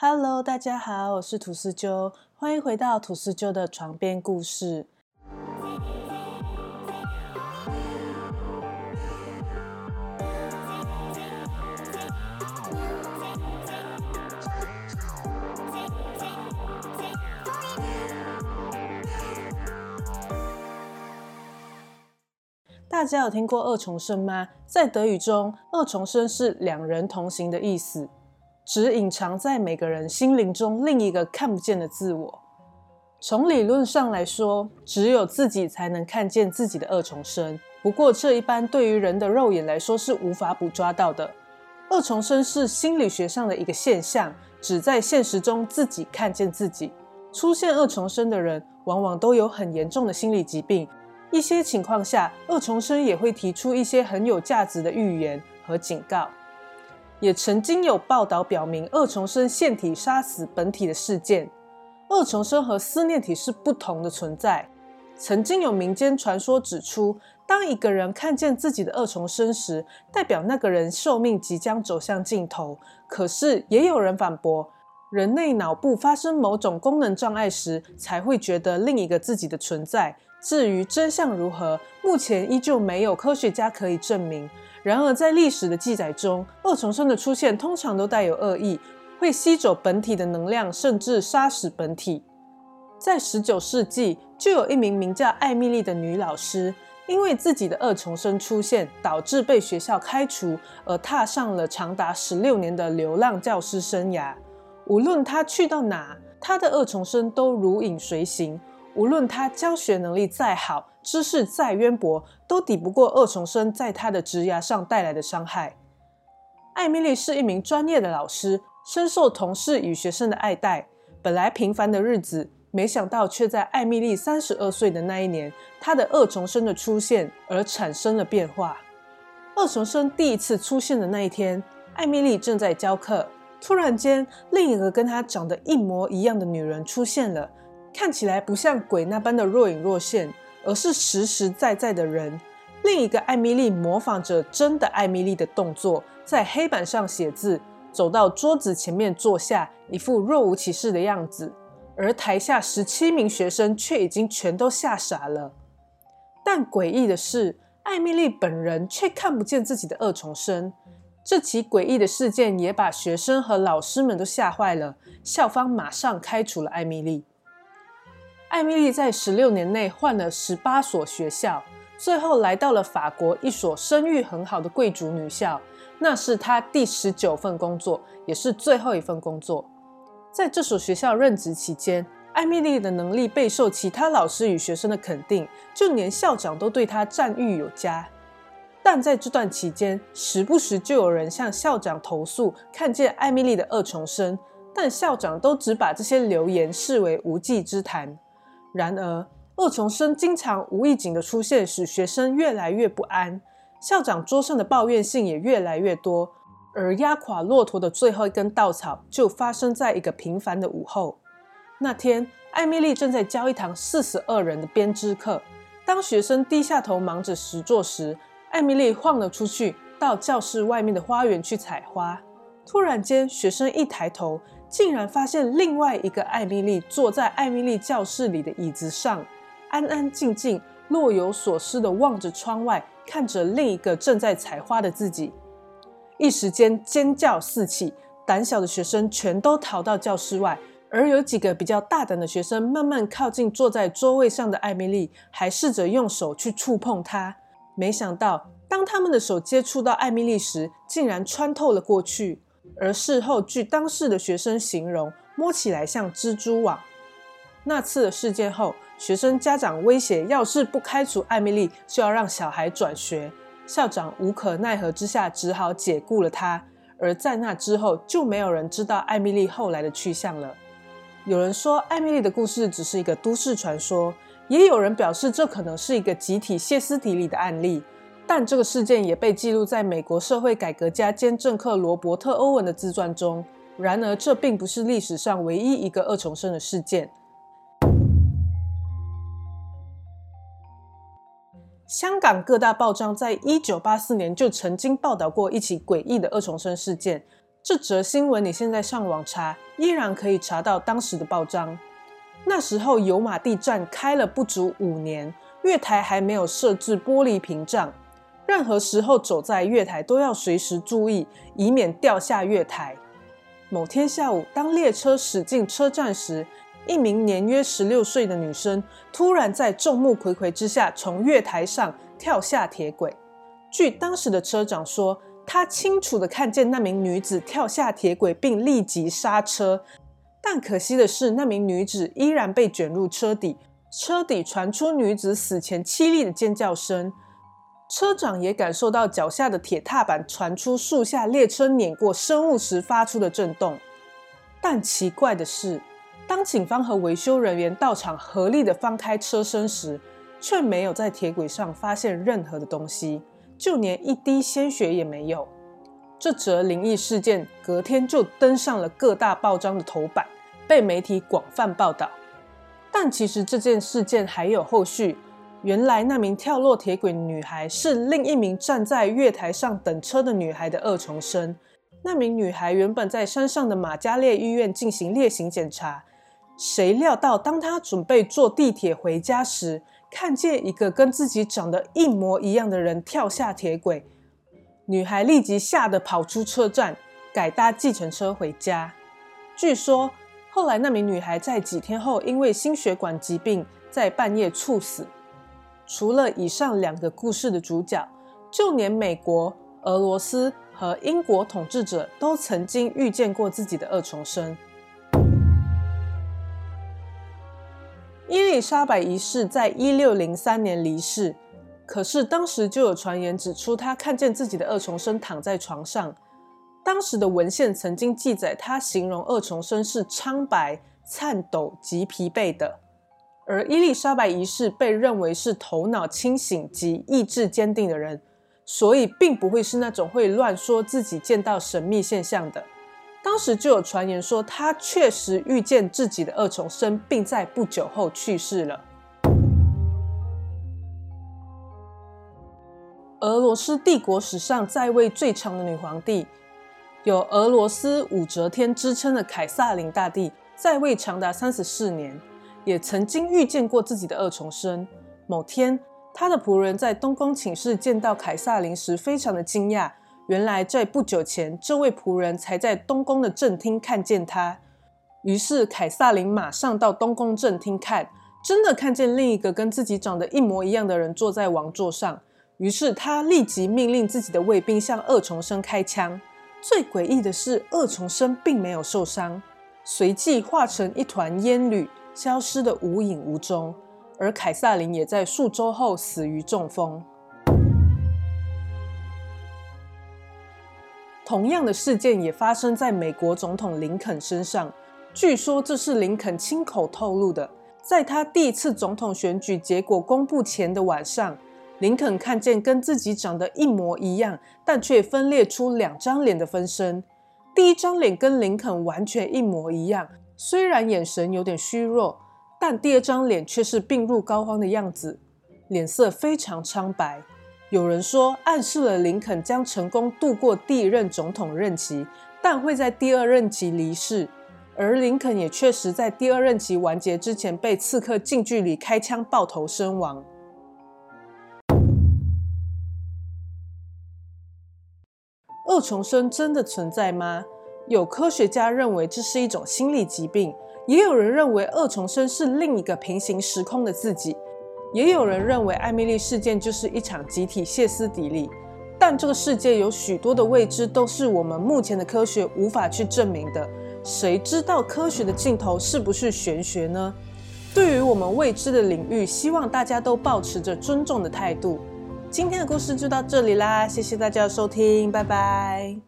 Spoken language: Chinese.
Hello，大家好，我是吐司鸠，欢迎回到吐司鸠的床边故事。大家有听过二重生吗？在德语中，二重生是两人同行的意思。只隐藏在每个人心灵中另一个看不见的自我。从理论上来说，只有自己才能看见自己的二重生。不过，这一般对于人的肉眼来说是无法捕抓到的。二重生是心理学上的一个现象，只在现实中自己看见自己。出现二重生的人，往往都有很严重的心理疾病。一些情况下，二重生也会提出一些很有价值的预言和警告。也曾经有报道表明，二重生腺体杀死本体的事件。二重生和思念体是不同的存在。曾经有民间传说指出，当一个人看见自己的二重生时，代表那个人寿命即将走向尽头。可是也有人反驳，人类脑部发生某种功能障碍时，才会觉得另一个自己的存在。至于真相如何，目前依旧没有科学家可以证明。然而，在历史的记载中，二重生的出现通常都带有恶意，会吸走本体的能量，甚至杀死本体。在十九世纪，就有一名名叫艾米丽的女老师，因为自己的二重生出现，导致被学校开除，而踏上了长达十六年的流浪教师生涯。无论她去到哪，她的二重生都如影随形。无论她教学能力再好，知识再渊博，都抵不过二重生在她的职涯上带来的伤害。艾米丽是一名专业的老师，深受同事与学生的爱戴。本来平凡的日子，没想到却在艾米丽三十二岁的那一年，她的二重生的出现而产生了变化。二重生第一次出现的那一天，艾米丽正在教课，突然间，另一个跟她长得一模一样的女人出现了。看起来不像鬼那般的若隐若现，而是实实在在的人。另一个艾米丽模仿着真的艾米丽的动作，在黑板上写字，走到桌子前面坐下，一副若无其事的样子。而台下十七名学生却已经全都吓傻了。但诡异的是，艾米丽本人却看不见自己的二重生。这起诡异的事件也把学生和老师们都吓坏了，校方马上开除了艾米丽。艾米丽在十六年内换了十八所学校，最后来到了法国一所声誉很好的贵族女校。那是她第十九份工作，也是最后一份工作。在这所学校任职期间，艾米丽的能力备受其他老师与学生的肯定，就连校长都对她赞誉有加。但在这段期间，时不时就有人向校长投诉看见艾米丽的二重生，但校长都只把这些流言视为无稽之谈。然而，恶重生经常无意警的出现，使学生越来越不安。校长桌上的抱怨信也越来越多。而压垮骆驼的最后一根稻草，就发生在一个平凡的午后。那天，艾米丽正在教一堂四十二人的编织课。当学生低下头忙着实作时，艾米丽晃了出去，到教室外面的花园去采花。突然间，学生一抬头。竟然发现另外一个艾米丽坐在艾米丽教室里的椅子上，安安静静、若有所思地望着窗外，看着另一个正在采花的自己。一时间尖叫四起，胆小的学生全都逃到教室外，而有几个比较大胆的学生慢慢靠近坐在桌位上的艾米丽，还试着用手去触碰她。没想到，当他们的手接触到艾米丽时，竟然穿透了过去。而事后，据当事的学生形容，摸起来像蜘蛛网。那次事件后，学生家长威胁，要是不开除艾米丽，就要让小孩转学。校长无可奈何之下，只好解雇了他。而在那之后，就没有人知道艾米丽后来的去向了。有人说，艾米丽的故事只是一个都市传说；也有人表示，这可能是一个集体歇斯底里的案例。但这个事件也被记录在美国社会改革家兼政客罗伯特·欧文的自传中。然而，这并不是历史上唯一一个二重生的事件。香港各大报章在一九八四年就曾经报道过一起诡异的二重生事件。这则新闻你现在上网查，依然可以查到当时的报章。那时候油马地站开了不足五年，月台还没有设置玻璃屏障，任何时候走在月台都要随时注意，以免掉下月台。某天下午，当列车驶进车站时，一名年约十六岁的女生突然在众目睽睽之下从月台上跳下铁轨。据当时的车长说，他清楚的看见那名女子跳下铁轨，并立即刹车。但可惜的是，那名女子依然被卷入车底，车底传出女子死前凄厉的尖叫声。车长也感受到脚下的铁踏板传出树下列车碾过生物时发出的震动。但奇怪的是，当警方和维修人员到场合力的翻开车身时，却没有在铁轨上发现任何的东西，就连一滴鲜血也没有。这则灵异事件隔天就登上了各大报章的头版，被媒体广泛报道。但其实这件事件还有后续。原来那名跳落铁轨女孩是另一名站在月台上等车的女孩的二重身。那名女孩原本在山上的马加列医院进行例行检查，谁料到当她准备坐地铁回家时，看见一个跟自己长得一模一样的人跳下铁轨，女孩立即吓得跑出车站，改搭计程车回家。据说后来那名女孩在几天后因为心血管疾病在半夜猝死。除了以上两个故事的主角，就连美国、俄罗斯和英国统治者都曾经遇见过自己的二重生。伊丽莎白一世在一六零三年离世，可是当时就有传言指出，她看见自己的二重生躺在床上。当时的文献曾经记载，她形容二重生是苍白、颤抖及疲惫的。而伊丽莎白一世被认为是头脑清醒及意志坚定的人，所以并不会是那种会乱说自己见到神秘现象的。当时就有传言说，他确实遇见自己的二重生，并在不久后去世了。俄罗斯帝国史上在位最长的女皇帝，有俄罗斯武则天之称的凯撒琳大帝，在位长达三十四年。也曾经遇见过自己的二重生。某天，他的仆人在东宫寝室见到凯撒琳时，非常的惊讶。原来在不久前，这位仆人才在东宫的正厅看见他。于是，凯撒琳马上到东宫正厅看，真的看见另一个跟自己长得一模一样的人坐在王座上。于是，他立即命令自己的卫兵向二重生开枪。最诡异的是，二重生并没有受伤，随即化成一团烟缕。消失的无影无踪，而凯撒琳也在数周后死于中风。同样的事件也发生在美国总统林肯身上。据说这是林肯亲口透露的。在他第一次总统选举结果公布前的晚上，林肯看见跟自己长得一模一样，但却分裂出两张脸的分身。第一张脸跟林肯完全一模一样。虽然眼神有点虚弱，但第二张脸却是病入膏肓的样子，脸色非常苍白。有人说，暗示了林肯将成功度过第一任总统任期，但会在第二任期离世。而林肯也确实在第二任期完结之前被刺客近距离开枪爆头身亡。二重生真的存在吗？有科学家认为这是一种心理疾病，也有人认为二重生是另一个平行时空的自己，也有人认为艾米丽事件就是一场集体歇斯底里。但这个世界有许多的未知，都是我们目前的科学无法去证明的。谁知道科学的尽头是不是玄学呢？对于我们未知的领域，希望大家都保持着尊重的态度。今天的故事就到这里啦，谢谢大家的收听，拜拜。